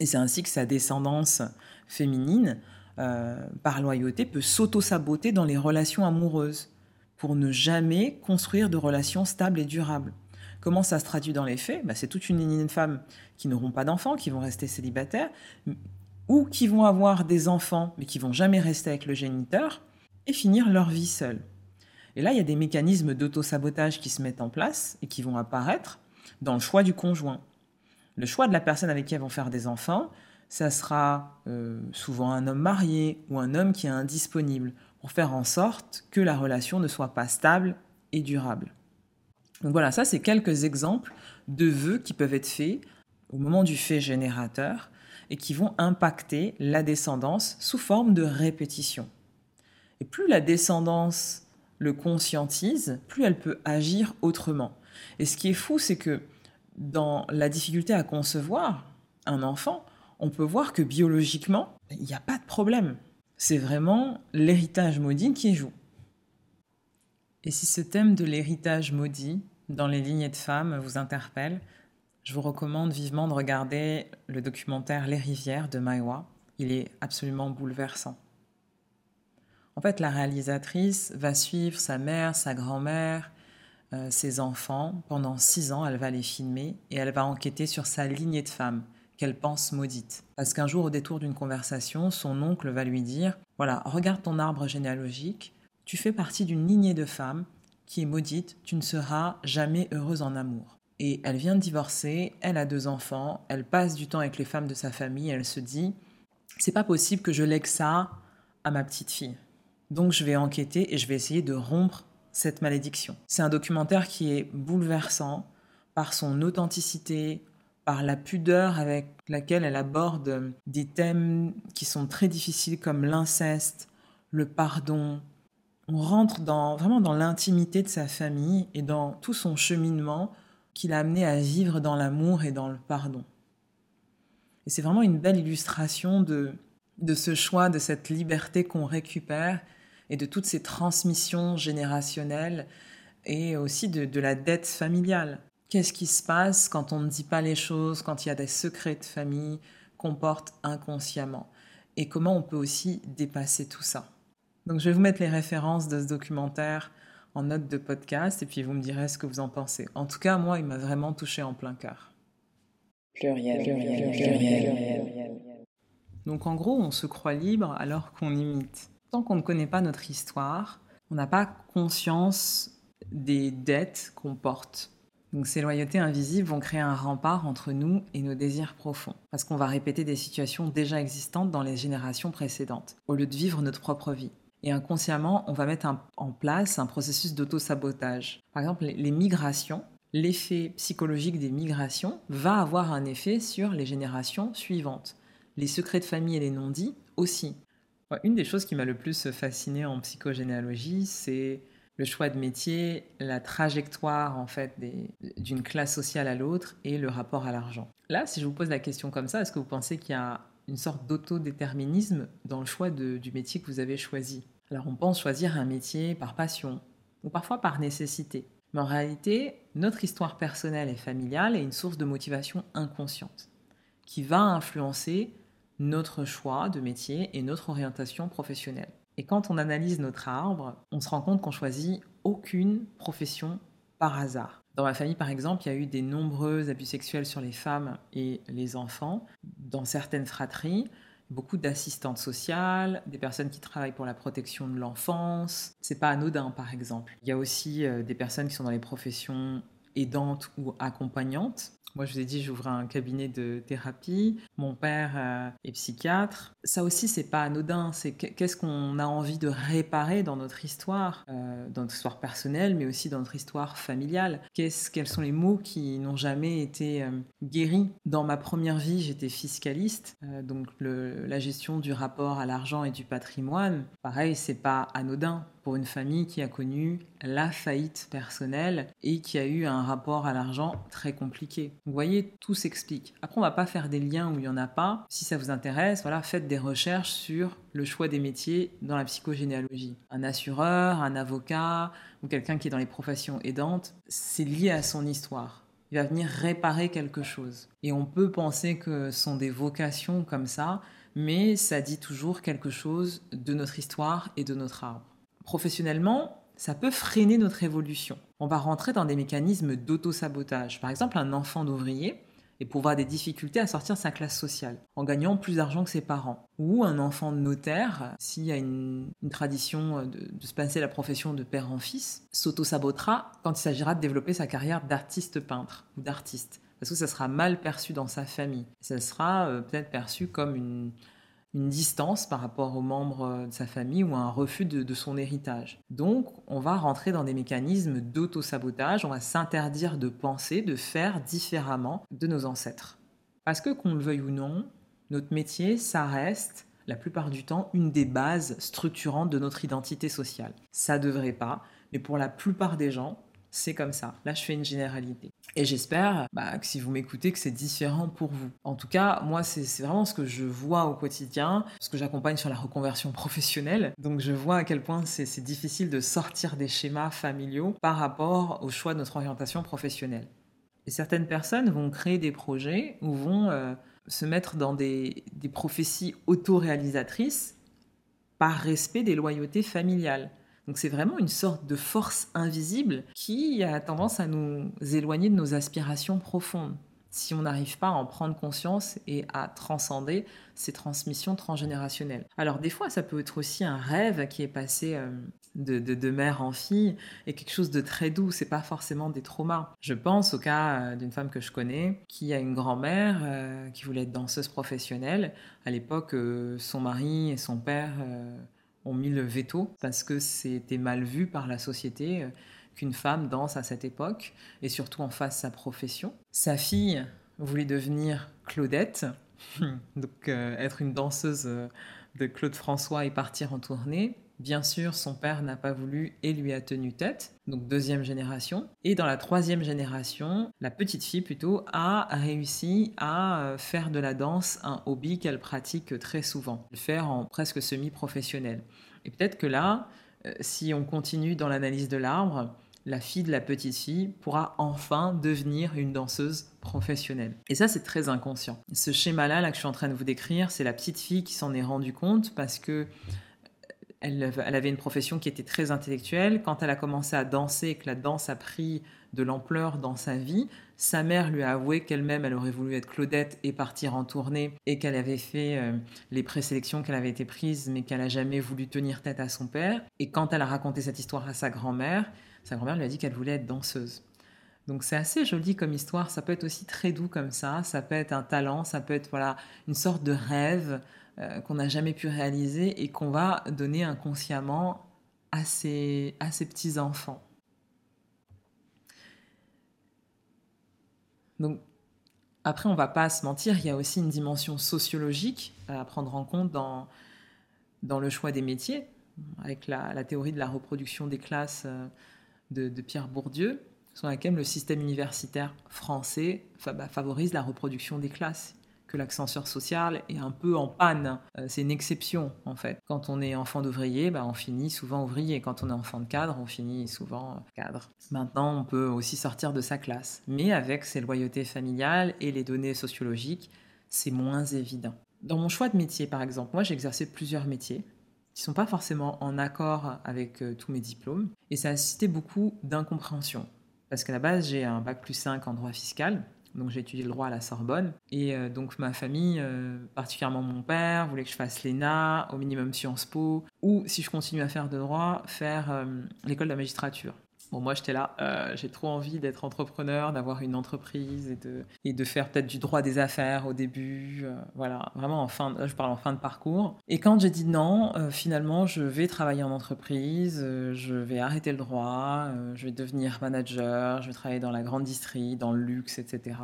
A: Et c'est ainsi que sa descendance féminine, euh, par loyauté, peut s'auto-saboter dans les relations amoureuses pour ne jamais construire de relations stables et durables. Comment ça se traduit dans les faits? Bah, C'est toute une lignée de femmes qui n'auront pas d'enfants, qui vont rester célibataires, ou qui vont avoir des enfants, mais qui vont jamais rester avec le géniteur, et finir leur vie seules. Et là, il y a des mécanismes d'auto-sabotage qui se mettent en place et qui vont apparaître dans le choix du conjoint. Le choix de la personne avec qui elles vont faire des enfants, ça sera euh, souvent un homme marié ou un homme qui est indisponible pour faire en sorte que la relation ne soit pas stable et durable. Donc voilà, ça c'est quelques exemples de vœux qui peuvent être faits au moment du fait générateur et qui vont impacter la descendance sous forme de répétition. Et plus la descendance le conscientise, plus elle peut agir autrement. Et ce qui est fou, c'est que dans la difficulté à concevoir un enfant, on peut voir que biologiquement, il n'y a pas de problème. C'est vraiment l'héritage maudit qui joue. Et si ce thème de l'héritage maudit dans les lignées de femmes vous interpelle, je vous recommande vivement de regarder le documentaire Les rivières de Maïwa. Il est absolument bouleversant. En fait, la réalisatrice va suivre sa mère, sa grand-mère, euh, ses enfants. Pendant six ans, elle va les filmer et elle va enquêter sur sa lignée de femmes qu'elle pense maudite. Parce qu'un jour, au détour d'une conversation, son oncle va lui dire Voilà, regarde ton arbre généalogique, tu fais partie d'une lignée de femmes qui est maudite, tu ne seras jamais heureuse en amour. Et elle vient de divorcer, elle a deux enfants, elle passe du temps avec les femmes de sa famille, elle se dit C'est pas possible que je lègue ça à ma petite fille. Donc je vais enquêter et je vais essayer de rompre cette malédiction. C'est un documentaire qui est bouleversant par son authenticité, par la pudeur avec laquelle elle aborde des thèmes qui sont très difficiles comme l'inceste, le pardon. On rentre vraiment dans l'intimité de sa famille et dans tout son cheminement qui l'a amené à vivre dans l'amour et dans le pardon. Et c'est vraiment une belle illustration de, de ce choix, de cette liberté qu'on récupère et de toutes ces transmissions générationnelles et aussi de, la dette familiale. Qu'est-ce qui se passe quand on ne dit pas les choses, quand il y a des secrets de famille qu'on porte inconsciemment? Et comment on peut aussi dépasser tout ça? Donc je vais vous mettre les références de ce documentaire en note de podcast et puis vous me direz ce que vous en pensez. En tout cas, moi, il m'a vraiment touché en plein cœur. Pluriel, pluriel, pluriel. Donc en gros, on se croit libre alors qu'on imite. Tant qu'on ne connaît pas notre histoire, on n'a pas conscience des dettes qu'on porte. Donc ces loyautés invisibles vont créer un rempart entre nous et nos désirs profonds, parce qu'on va répéter des situations déjà existantes dans les générations précédentes, au lieu de vivre notre propre vie. Et inconsciemment, on va mettre en place un processus d'auto-sabotage. Par exemple, les migrations, l'effet psychologique des migrations va avoir un effet sur les générations suivantes. Les secrets de famille et les non-dits aussi. Une des choses qui m'a le plus fasciné en psychogénéalogie, c'est le choix de métier, la trajectoire en fait d'une classe sociale à l'autre et le rapport à l'argent. Là, si je vous pose la question comme ça, est-ce que vous pensez qu'il y a une sorte d'autodéterminisme dans le choix du métier que vous avez choisi Alors on pense choisir un métier par passion ou parfois par nécessité. Mais en réalité, notre histoire personnelle et familiale est une source de motivation inconsciente qui va influencer notre choix de métier et notre orientation professionnelle. Et quand on analyse notre arbre, on se rend compte qu'on choisit aucune profession par hasard. Dans ma famille, par exemple, il y a eu des nombreux abus sexuels sur les femmes et les enfants. Dans certaines fratries, beaucoup d'assistantes sociales, des personnes qui travaillent pour la protection de l'enfance. C'est pas anodin, par exemple. Il y a aussi euh, des personnes qui sont dans les professions aidantes ou accompagnantes. Moi, je vous ai dit, j'ouvrais un cabinet de thérapie. Mon père euh, est psychiatre. Ça aussi, c'est pas anodin. C'est qu'est-ce qu'on a envie de réparer dans notre histoire, euh, dans notre histoire personnelle, mais aussi dans notre histoire familiale? Quels sont les mots qui n'ont jamais été euh, guéris? Dans ma première vie, j'étais fiscaliste, donc la gestion du rapport à l'argent et du patrimoine. Pareil, c'est pas anodin pour une famille qui a connu la faillite personnelle et qui a eu un rapport à l'argent très compliqué. Vous voyez, tout s'explique. Après, on va pas faire des liens où il y en a pas. Si ça vous intéresse, voilà, faites des recherches sur le choix des métiers dans la psychogénéalogie. Un assureur, un avocat ou quelqu'un qui est dans les professions aidantes, c'est lié à son histoire il va venir réparer quelque chose. Et on peut penser que ce sont des vocations comme ça, mais ça dit toujours quelque chose de notre histoire et de notre arbre. Professionnellement, ça peut freiner notre évolution. On va rentrer dans des mécanismes d'auto-sabotage. Par exemple, un enfant d'ouvrier et pour avoir des difficultés à sortir de sa classe sociale, en gagnant plus d'argent que ses parents. Ou un enfant de notaire, s'il y a une, tradition de, de, se passer la profession de père en fils, s'auto-sabotera quand il s'agira de développer sa carrière d'artiste peintre ou d'artiste. Parce que ça sera mal perçu dans sa famille. Ça sera euh, peut-être perçu comme une, une distance par rapport aux membres euh, de sa famille ou un refus de, son héritage. Donc, on va rentrer dans des mécanismes d'auto-sabotage, on va s'interdire de penser, de faire différemment de nos ancêtres. Parce que, qu'on le veuille ou non, notre métier, ça reste la plupart du temps une des bases structurantes de notre identité sociale. Ça devrait pas, mais pour la plupart des gens, c'est comme ça. Là, je fais une généralité. Et j'espère bah, que si vous m'écoutez, que c'est différent pour vous. En tout cas, moi, c'est vraiment ce que je vois au quotidien, ce que j'accompagne sur la reconversion professionnelle. Donc, je vois à quel point c'est difficile de sortir des schémas familiaux par rapport au choix de notre orientation professionnelle. Et certaines personnes vont créer des projets ou vont euh, se mettre dans des, des prophéties autoréalisatrices par respect des loyautés familiales. Donc c'est vraiment une sorte de force invisible qui a tendance à nous éloigner de nos aspirations profondes si on n'arrive pas à en prendre conscience et à transcender ces transmissions transgénérationnelles. Alors des fois, ça peut être aussi un rêve qui est passé euh, de, mère en fille et quelque chose de très doux, c'est pas forcément des traumas. Je pense au cas euh, d'une femme que je connais qui a une grand-mère euh, qui voulait être danseuse professionnelle. À l'époque, son mari et son père ont mis le veto parce que c'était mal vu par la société euh, qu'une femme danse à cette époque et surtout en fasse sa profession. Sa fille voulait devenir Claudette, donc euh, être une danseuse euh, de Claude François et partir en tournée. Bien sûr, son père n'a pas voulu et lui a tenu tête, donc deuxième génération. Et dans la troisième génération, la petite fille plutôt a réussi à faire de la danse un hobby qu'elle pratique très souvent, le faire en presque semi-professionnel. Et peut-être que là, euh, si on continue dans l'analyse de l'arbre, la fille de la petite fille pourra enfin devenir une danseuse professionnelle. Et ça, c'est très inconscient. Ce schéma-là, là, que je suis en train de vous décrire, c'est la petite fille qui s'en est rendue compte parce que elle, avait une profession qui était très intellectuelle. Quand elle a commencé à danser que la danse a pris de l'ampleur dans sa vie, sa mère lui a avoué qu'elle-même, elle aurait voulu être Claudette et partir en tournée et qu'elle avait fait euh, les présélections, qu'elle avait été prise, mais qu'elle n'a jamais voulu tenir tête à son père. Et quand elle a raconté cette histoire à sa grand-mère, sa grand-mère lui a dit qu'elle voulait être danseuse. Donc c'est assez joli comme histoire, ça peut être aussi très doux comme ça, ça peut être un talent, ça peut être voilà une sorte de rêve euh, qu'on n'a jamais pu réaliser et qu'on va donner inconsciemment à ses, à ses petits-enfants. Donc après, on va pas se mentir, il y a aussi une dimension sociologique à prendre en compte dans, dans le choix des métiers, avec la, théorie de la reproduction des classes euh, de, Pierre Bourdieu, sur laquelle le système universitaire français bah, favorise la reproduction des classes l'ascenseur social est un peu en panne. Euh, c'est une exception en fait. Quand on est enfant d'ouvrier, bah, on finit souvent ouvrier. Quand on est enfant de cadre, on finit souvent cadre. Maintenant, on peut aussi sortir de sa classe. Mais avec ses loyautés familiales et les données sociologiques, c'est moins évident. Dans mon choix de métier, par exemple, moi j'ai exercé plusieurs métiers qui sont pas forcément en accord avec euh, tous mes diplômes. Et ça a suscité beaucoup d'incompréhension. Parce qu'à la base, j'ai un bac plus 5 en droit fiscal, donc j'ai étudié le droit à la Sorbonne. Et euh, donc ma famille, euh, particulièrement mon père, voulait que je fasse l'ENA, au minimum Sciences Po, ou si je continue à faire de droit, faire euh, l'école de la magistrature. Bon, moi, j'étais là, euh, j'ai trop envie d'être entrepreneur, d'avoir une entreprise et de, et de faire peut-être du droit des affaires au début. Euh, voilà, vraiment en fin, je parle en fin de parcours. Et quand j'ai dit non, euh, finalement, je vais travailler en entreprise, je vais arrêter le droit, je vais devenir manager, je vais travailler dans la grande distrie, dans le luxe, etc.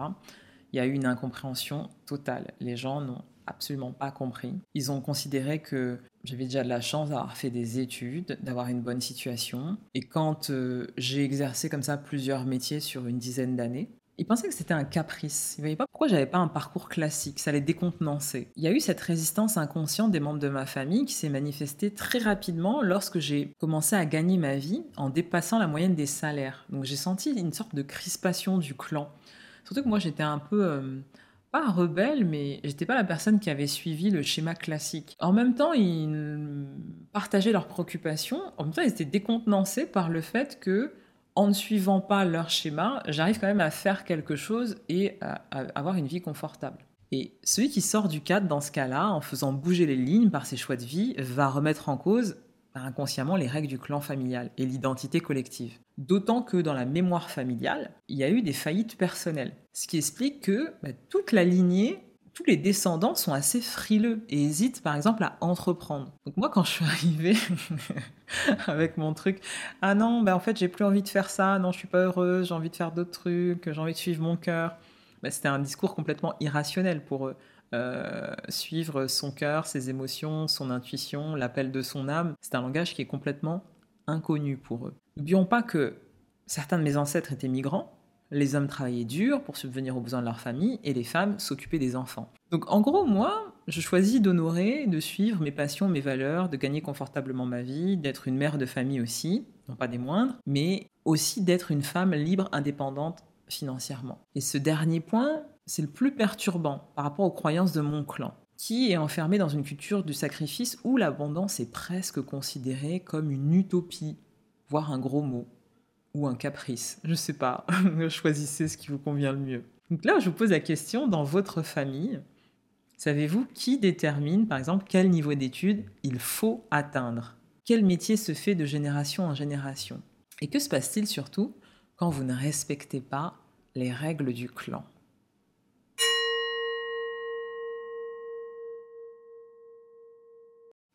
A: il y a eu une incompréhension totale. Les gens n'ont absolument pas compris. Ils ont considéré que j'avais déjà de la chance d'avoir fait des études, d'avoir une bonne situation. Et quand euh, j'ai exercé comme ça plusieurs métiers sur une dizaine d'années, ils pensaient que c'était un caprice. Ils ne voyaient pas pourquoi j'avais pas un parcours classique. Ça les décontenançait. Il y a eu cette résistance inconsciente des membres de ma famille qui s'est manifestée très rapidement lorsque j'ai commencé à gagner ma vie en dépassant la moyenne des salaires. Donc j'ai senti une sorte de crispation du clan. Surtout que moi j'étais un peu euh, pas rebelle, mais j'étais pas la personne qui avait suivi le schéma classique. En même temps, ils partageaient leurs préoccupations. En même temps, ils étaient décontenancés par le fait que, en ne suivant pas leur schéma, j'arrive quand même à faire quelque chose et à, avoir une vie confortable. Et celui qui sort du cadre dans ce cas-là, en faisant bouger les lignes par ses choix de vie, va remettre en cause inconsciemment les règles du clan familial et l'identité collective. D'autant que dans la mémoire familiale, il y a eu des faillites personnelles. Ce qui explique que bah, toute la lignée, tous les descendants sont assez frileux et hésitent par exemple à entreprendre. Donc moi quand je suis arrivée avec mon truc, ah non, bah en fait j'ai plus envie de faire ça, non je suis pas heureuse, j'ai envie de faire d'autres trucs, j'ai envie de suivre mon cœur. Bah, c'était un discours complètement irrationnel pour eux. Euh, suivre son cœur, ses émotions, son intuition, l'appel de son âme. C'est un langage qui est complètement inconnu pour eux. N'oublions pas que certains de mes ancêtres étaient migrants, les hommes travaillaient dur pour subvenir aux besoins de leur famille et les femmes s'occupaient des enfants. Donc en gros, moi, je choisis d'honorer, de suivre mes passions, mes valeurs, de gagner confortablement ma vie, d'être une mère de famille aussi, non pas des moindres, mais aussi d'être une femme libre, indépendante financièrement. Et ce dernier point, c'est le plus perturbant par rapport aux croyances de mon clan, qui est enfermé dans une culture du sacrifice où l'abondance est presque considérée comme une utopie, voire un gros mot, ou un caprice. Je sais pas, choisissez ce qui vous convient le mieux. Donc là, je vous pose la question, dans votre famille, savez-vous qui détermine, par exemple, quel niveau d'études il faut atteindre? Quel métier se fait de génération en génération? Et que se passe-t-il surtout quand vous ne respectez pas les règles du clan?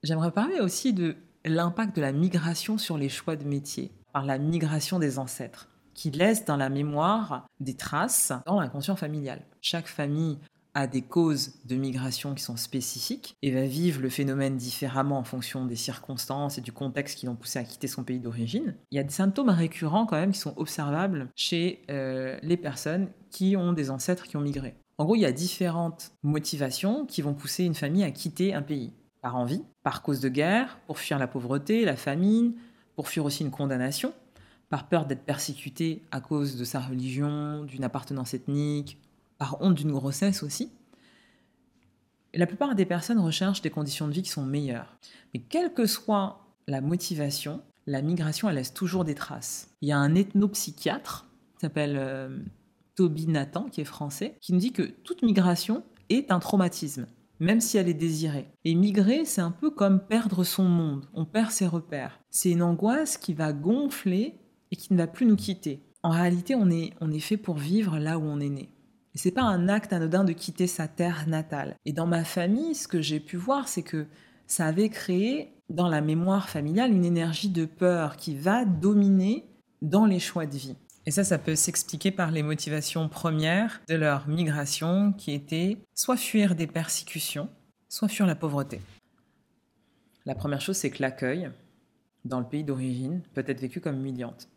A: J'aimerais parler aussi de l'impact de la migration sur les choix de métier, par la migration des ancêtres, qui laisse dans la mémoire des traces dans l'inconscient familial. Chaque famille a des causes de migration qui sont spécifiques et va vivre le phénomène différemment en fonction des circonstances et du contexte qui l'ont poussé à quitter son pays d'origine. Il y a des symptômes récurrents quand même qui sont observables chez euh, les personnes qui ont des ancêtres qui ont migré. En gros, il y a différentes motivations qui vont pousser une famille à quitter un pays par envie, par cause de guerre, pour fuir la pauvreté, la famine, pour fuir aussi une condamnation, par peur d'être persécuté à cause de sa religion, d'une appartenance ethnique, par honte d'une grossesse aussi. la plupart des personnes recherchent des conditions de vie qui sont meilleures. Mais quelle que soit la motivation, la migration, elle laisse toujours des traces. Il y a un ethnopsychiatre, qui s'appelle euh, Toby Nathan, qui est français, qui nous dit que toute migration est un traumatisme même si elle est désirée. Et migrer, c'est un peu comme perdre son monde, on perd ses repères. C'est une angoisse qui va gonfler et qui ne va plus nous quitter. En réalité, on est, on est fait pour vivre là où on est né. Et c'est pas un acte anodin de quitter sa terre natale. Et dans ma famille, ce que j'ai pu voir, c'est que ça avait créé dans la mémoire familiale une énergie de peur qui va dominer dans les choix de vie. Et ça, ça peut s'expliquer par les motivations premières de leur migration qui étaient soit fuir des persécutions, soit fuir la pauvreté. La première chose, c'est que l'accueil dans le pays d'origine peut être vécu comme humiliante.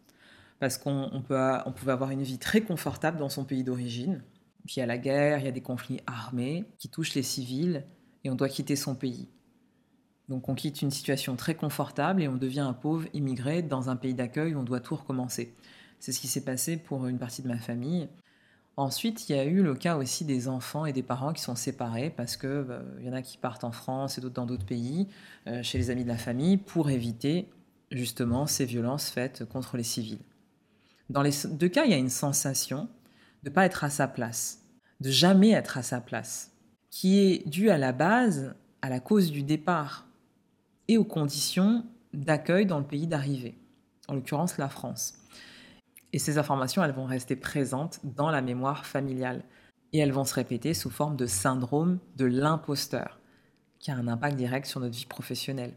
A: Parce qu'on peut, on pouvait avoir une vie très confortable dans son pays d'origine. Puis il y a la guerre, il y a des conflits armés qui touchent les civils et on doit quitter son pays. Donc on quitte une situation très confortable et on devient un pauvre immigré dans un pays d'accueil où on doit tout recommencer. C'est ce qui s'est passé pour une partie de ma famille. Ensuite, il y a eu le cas aussi des enfants et des parents qui sont séparés parce que bah, il y en a qui partent en France et d'autres dans d'autres pays, euh, chez les amis de la famille, pour éviter justement ces violences faites contre les civils. Dans les deux cas, il y a une sensation de ne pas être à sa place, de jamais être à sa place, qui est due à la base à la cause du départ et aux conditions d'accueil dans le pays d'arrivée, en l'occurrence la France. Et ces informations, elles vont rester présentes dans la mémoire familiale. Et elles vont se répéter sous forme de syndrome de l'imposteur, qui a un impact direct sur notre vie professionnelle.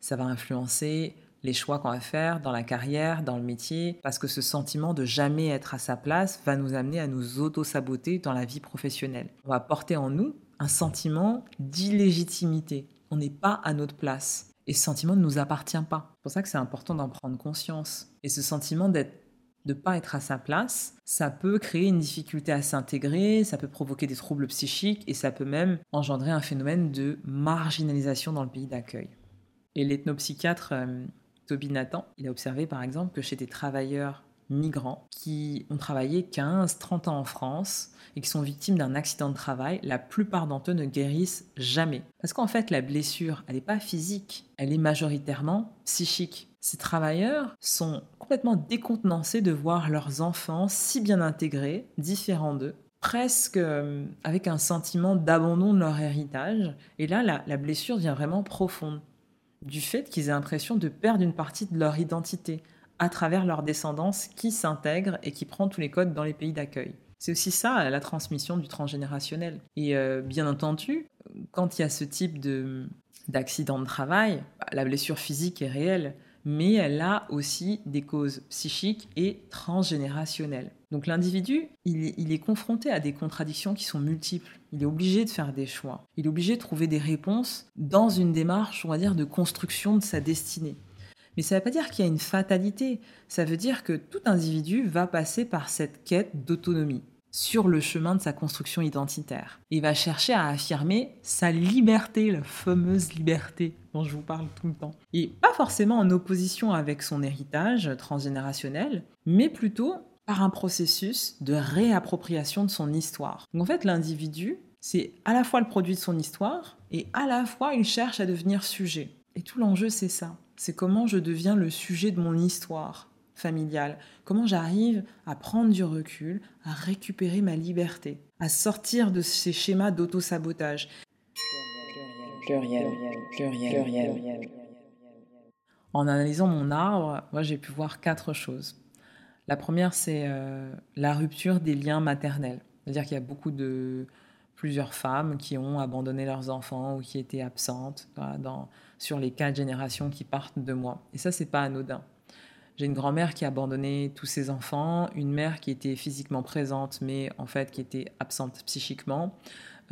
A: Ça va influencer les choix qu'on va faire dans la carrière, dans le métier, parce que ce sentiment de jamais être à sa place va nous amener à nous auto-saboter dans la vie professionnelle. On va porter en nous un sentiment d'illégitimité. On n'est pas à notre place. Et ce sentiment ne nous appartient pas. C'est pour ça que c'est important d'en prendre conscience. Et ce sentiment d'être de ne pas être à sa place, ça peut créer une difficulté à s'intégrer, ça peut provoquer des troubles psychiques et ça peut même engendrer un phénomène de marginalisation dans le pays d'accueil. Et l'ethnopsychiatre euh, Toby Nathan, il a observé par exemple que chez des travailleurs migrants qui ont travaillé 15-30 ans en France et qui sont victimes d'un accident de travail, la plupart d'entre eux ne guérissent jamais. Parce qu'en fait, la blessure, elle n'est pas physique, elle est majoritairement psychique. Ces travailleurs sont complètement décontenancés de voir leurs enfants si bien intégrés, différents d'eux, presque euh, avec un sentiment d'abandon de leur héritage. Et là, la, la blessure devient vraiment profonde, du fait qu'ils aient l'impression de perdre une partie de leur identité à travers leur descendance qui s'intègre et qui prend tous les codes dans les pays d'accueil. C'est aussi ça, la transmission du transgénérationnel. Et euh, bien entendu, quand il y a ce type d'accident de travail, bah, la blessure physique est réelle, mais elle a aussi des causes psychiques et transgénérationnelles. Donc l'individu, il, est confronté à des contradictions qui sont multiples. Il est obligé de faire des choix. Il est obligé de trouver des réponses dans une démarche, on va dire, de construction de sa destinée. Mais ça ne veut pas dire qu'il y a une fatalité. Ça veut dire que tout individu va passer par cette quête d'autonomie sur le chemin de sa construction identitaire. Il va chercher à affirmer sa liberté, la fameuse liberté dont je vous parle tout le temps. Et pas forcément en opposition avec son héritage transgénérationnel, mais plutôt par un processus de réappropriation de son histoire. Donc en fait, l'individu, c'est à la fois le produit de son histoire et à la fois il cherche à devenir sujet. Et tout l'enjeu, c'est ça c'est comment je deviens le sujet de mon histoire familiale, comment j'arrive à prendre du recul, à récupérer ma liberté, à sortir de ces schémas d'auto-sabotage? En analysant mon arbre, moi j'ai pu voir quatre choses. La première, c'est euh, la rupture des liens maternels. C'est-à-dire qu'il y a beaucoup de plusieurs femmes qui ont abandonné leurs enfants ou qui étaient absentes dans, sur les quatre générations qui partent de moi. Et ça, c'est pas anodin. J'ai une grand-mère qui a abandonné tous ses enfants, une mère qui était physiquement présente, mais en fait qui était absente psychiquement.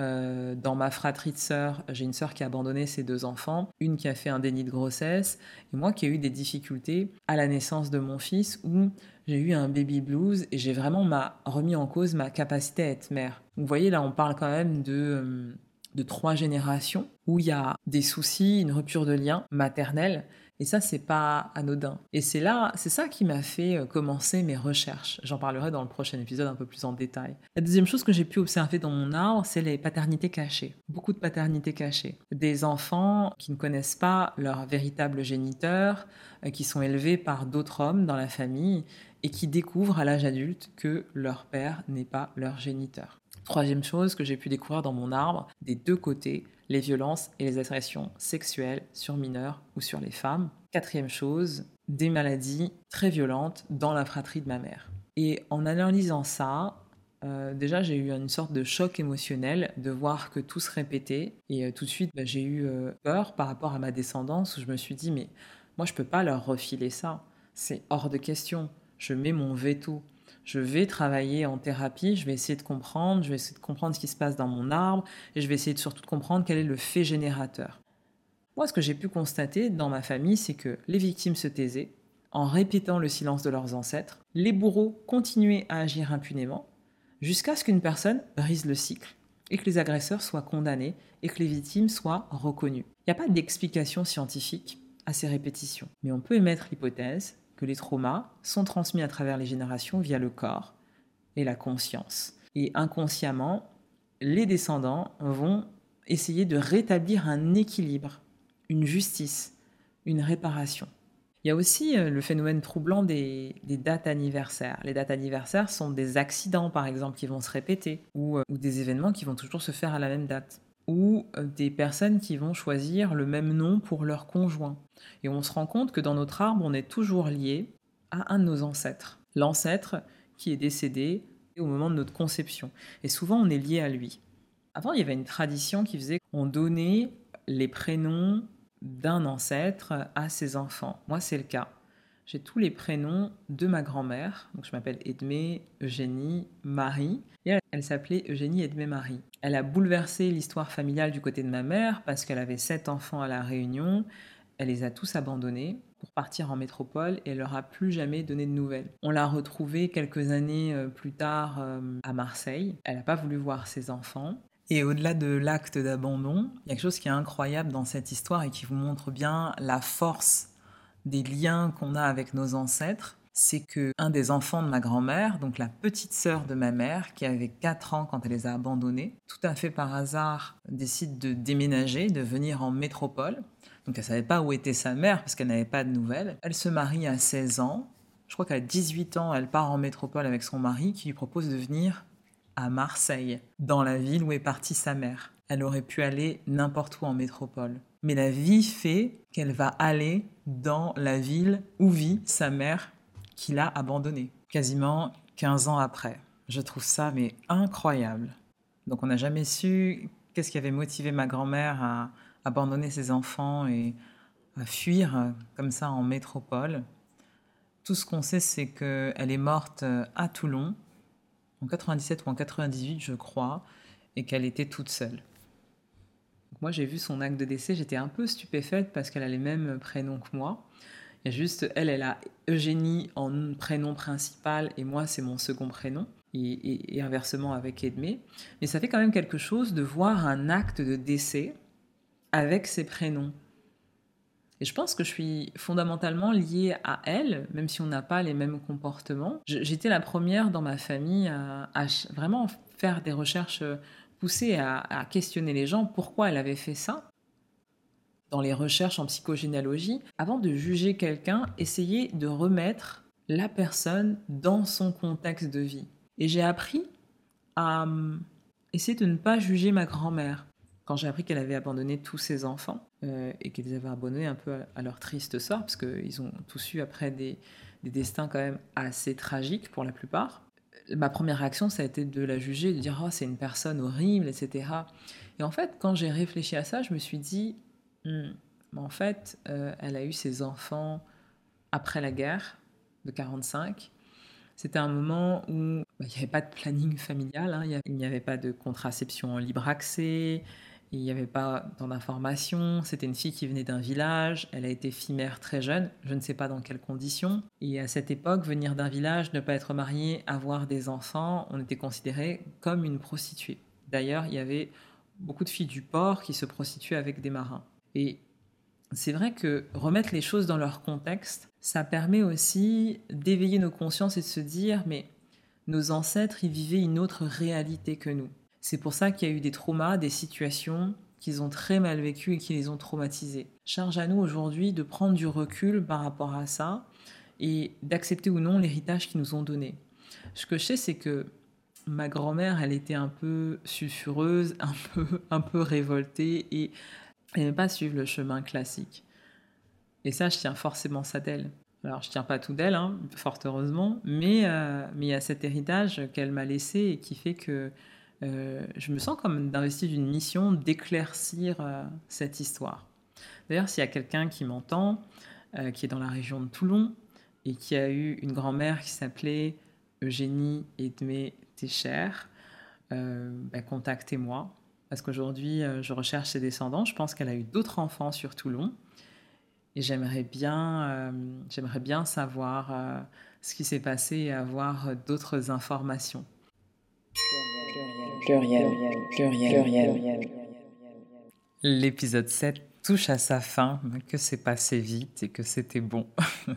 A: Euh, dans ma fratrie de sœurs, j'ai une sœur qui a abandonné ses deux enfants, une qui a fait un déni de grossesse, et moi qui ai eu des difficultés à la naissance de mon fils où j'ai eu un baby blues et j'ai vraiment remis en cause ma capacité à être mère. Vous voyez, là, on parle quand même de, euh, de trois générations où il y a des soucis, une rupture de lien maternel. Et ça, c'est pas anodin. Et c'est là, c'est ça qui m'a fait euh, commencer mes recherches. J'en parlerai dans le prochain épisode un peu plus en détail. La deuxième chose que j'ai pu observer dans mon arbre, c'est les paternités cachées. Beaucoup de paternités cachées. Des enfants qui ne connaissent pas leur véritable géniteur, euh, qui sont élevés par d'autres hommes dans la famille et qui découvrent à l'âge adulte que leur père n'est pas leur géniteur. Troisième chose que j'ai pu découvrir dans mon arbre, des deux côtés, les violences et les agressions sexuelles sur mineurs ou sur les femmes. Quatrième chose, des maladies très violentes dans la fratrie de ma mère. Et en analysant ça, euh, déjà j'ai eu une sorte de choc émotionnel de voir que tout se répétait. Et euh, tout de suite, bah, j'ai eu euh, peur par rapport à ma descendance où je me suis dit, mais moi je peux pas leur refiler ça. C'est hors de question je mets mon veto. Je vais travailler en thérapie, je vais essayer de comprendre, je vais essayer de comprendre ce qui se passe dans mon arbre, et je vais essayer surtout de comprendre quel est le fait générateur. Moi, ce que j'ai pu constater dans ma famille, c'est que les victimes se taisaient, en répétant le silence de leurs ancêtres, les bourreaux continuaient à agir impunément, jusqu'à ce qu'une personne brise le cycle, et que les agresseurs soient condamnés, et que les victimes soient reconnues. Il n'y a pas d'explication scientifique à ces répétitions, mais on peut émettre l'hypothèse que les traumas sont transmis à travers les générations via le corps et la conscience. Et inconsciemment, les descendants vont essayer de rétablir un équilibre, une justice, une réparation. Il y a aussi euh, le phénomène troublant des, dates anniversaires. Les dates anniversaires sont des accidents, par exemple, qui vont se répéter, ou, euh, ou des événements qui vont toujours se faire à la même date ou euh, des personnes qui vont choisir le même nom pour leur conjoint. Et on se rend compte que dans notre arbre, on est toujours lié à un de nos ancêtres, l'ancêtre qui est décédé au moment de notre conception. Et souvent, on est lié à lui. Avant, il y avait une tradition qui faisait qu'on donnait les prénoms d'un ancêtre à ses enfants. Moi, c'est le cas. J'ai tous les prénoms de ma grand-mère. Donc, je m'appelle Edmé, Eugénie, Marie. Elle, s'appelait Eugénie Edmé Marie. Elle a bouleversé l'histoire familiale du côté de ma mère parce qu'elle avait sept enfants à La Réunion. Elle les a tous abandonnés pour partir en métropole et elle leur a plus jamais donné de nouvelles. On l'a retrouvée quelques années euh, plus tard euh, à Marseille. Elle n'a pas voulu voir ses enfants. Et au-delà de l'acte d'abandon, il y a quelque chose qui est incroyable dans cette histoire et qui vous montre bien la force des liens qu'on a avec nos ancêtres, c'est que un des enfants de ma grand-mère, donc la petite sœur de ma mère, qui avait 4 ans quand elle les a abandonnés, tout à fait par hasard décide de déménager, de venir en métropole. Donc elle savait pas où était sa mère parce qu'elle n'avait pas de nouvelles. Elle se marie à 16 ans. Je crois qu'à 18 ans, elle part en métropole avec son mari qui lui propose de venir à Marseille, dans la ville où est partie sa mère. Elle aurait pu aller n'importe où en métropole. Mais la vie fait qu'elle va aller dans la ville où vit sa mère qui l'a abandonnée, quasiment 15 ans après. Je trouve ça mais incroyable. Donc on n'a jamais su qu'est-ce qui avait motivé ma grand-mère à abandonner ses enfants et à fuir comme ça en métropole. Tout ce qu'on sait, c'est qu'elle est morte à Toulon en 97 ou en 98, je crois, et qu'elle était toute seule. Moi, j'ai vu son acte de décès, j'étais un peu stupéfaite parce qu'elle a les mêmes prénoms que moi. Il y a juste, elle, elle a Eugénie en prénom principal et moi, c'est mon second prénom. Et, inversement avec Edmé. Mais ça fait quand même quelque chose de voir un acte de décès avec ses prénoms. Et je pense que je suis fondamentalement liée à elle, même si on n'a pas les mêmes comportements. J'étais la première dans ma famille à, vraiment faire des recherches à, questionner les gens pourquoi elle avait fait ça. Dans les recherches en psychogénéalogie, avant de juger quelqu'un, essayer de remettre la personne dans son contexte de vie. Et j'ai appris à hum, essayer de ne pas juger ma grand-mère quand j'ai appris qu'elle avait abandonné tous ses enfants euh, et qu'ils avaient abandonné un peu à, leur triste sort, parce qu'ils ont tous eu après des, destins quand même assez tragiques pour la plupart, ma première réaction, ça a été de la juger, de dire oh, c'est une personne horrible, etc. Et en fait, quand j'ai réfléchi à ça, je me suis dit hmm, en fait, euh, elle a eu ses enfants après la guerre de 45. C'était un moment où bah, il n'y avait pas de planning familial, hein. il n'y avait pas de contraception en libre accès, il n'y avait pas tant d'informations. C'était une fille qui venait d'un village. Elle a été fille-mère très jeune. Je ne sais pas dans quelles conditions. Et à cette époque, venir d'un village, ne pas être marié, avoir des enfants, on était considéré comme une prostituée. D'ailleurs, il y avait beaucoup de filles du port qui se prostituaient avec des marins. Et c'est vrai que remettre les choses dans leur contexte, ça permet aussi d'éveiller nos consciences et de se dire, mais nos ancêtres, ils vivaient une autre réalité que nous. C'est pour ça qu'il y a eu des traumas, des situations qu'ils ont très mal vécues et qui les ont traumatisés. Charge à nous aujourd'hui de prendre du recul par rapport à ça et d'accepter ou non l'héritage qu'ils nous ont donné. Ce que je sais, c'est que ma grand-mère, elle était un peu sulfureuse, un peu, un peu révoltée et elle n'aimait pas suivre le chemin classique. Et ça, je tiens forcément ça d'elle. Alors, je tiens pas tout d'elle, hein, fort heureusement, mais euh, mais il y a cet héritage qu'elle m'a laissé et qui fait que euh, je me sens comme d'investir d'une mission d'éclaircir euh, cette histoire. D'ailleurs, s'il y a quelqu'un qui m'entend, euh, qui est dans la région de Toulon, et qui a eu une grand-mère qui s'appelait Eugénie Edmé Técher, bah, contactez-moi. Parce qu'aujourd'hui, je recherche ses descendants. Je pense qu'elle a eu d'autres enfants sur Toulon. Et j'aimerais bien, j'aimerais bien savoir ce qui s'est passé et avoir d'autres informations pluriel, pluriel, pluriel. L'épisode 7 touche à sa fin, que c'est passé vite et que c'était bon.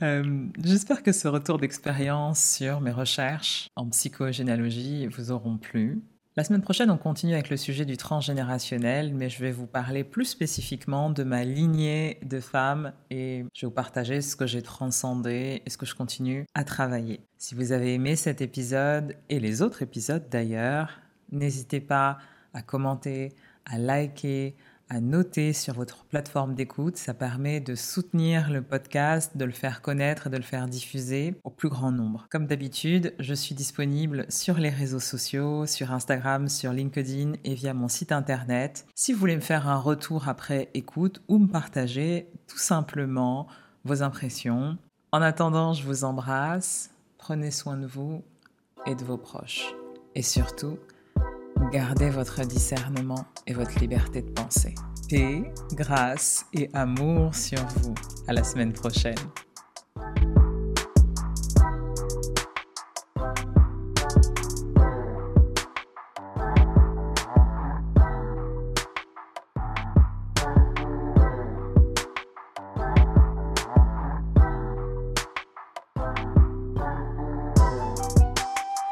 A: Euh, j'espère que ce retour d'expérience sur mes recherches en psychogénéalogie vous auront plu. La semaine prochaine, on continue avec le sujet du transgénérationnel, mais je vais vous parler plus spécifiquement de ma lignée de femmes et je vais vous partager ce que j'ai transcendé et ce que je continue à travailler. Si vous avez aimé cet épisode et les autres épisodes d'ailleurs, n'hésitez pas à commenter, à liker, à noter sur votre plateforme d'écoute. Ça permet de soutenir le podcast, de le faire connaître et de le faire diffuser au plus grand nombre. Comme d'habitude, je suis disponible sur les réseaux sociaux, sur Instagram, sur LinkedIn et via mon site internet. Si vous voulez me faire un retour après écoute ou me partager tout simplement vos impressions. En attendant, je vous embrasse. Prenez soin de vous et de vos proches. Et surtout, Gardez votre discernement et votre liberté de pensée. Paix, grâce et amour sur vous. À la semaine prochaine.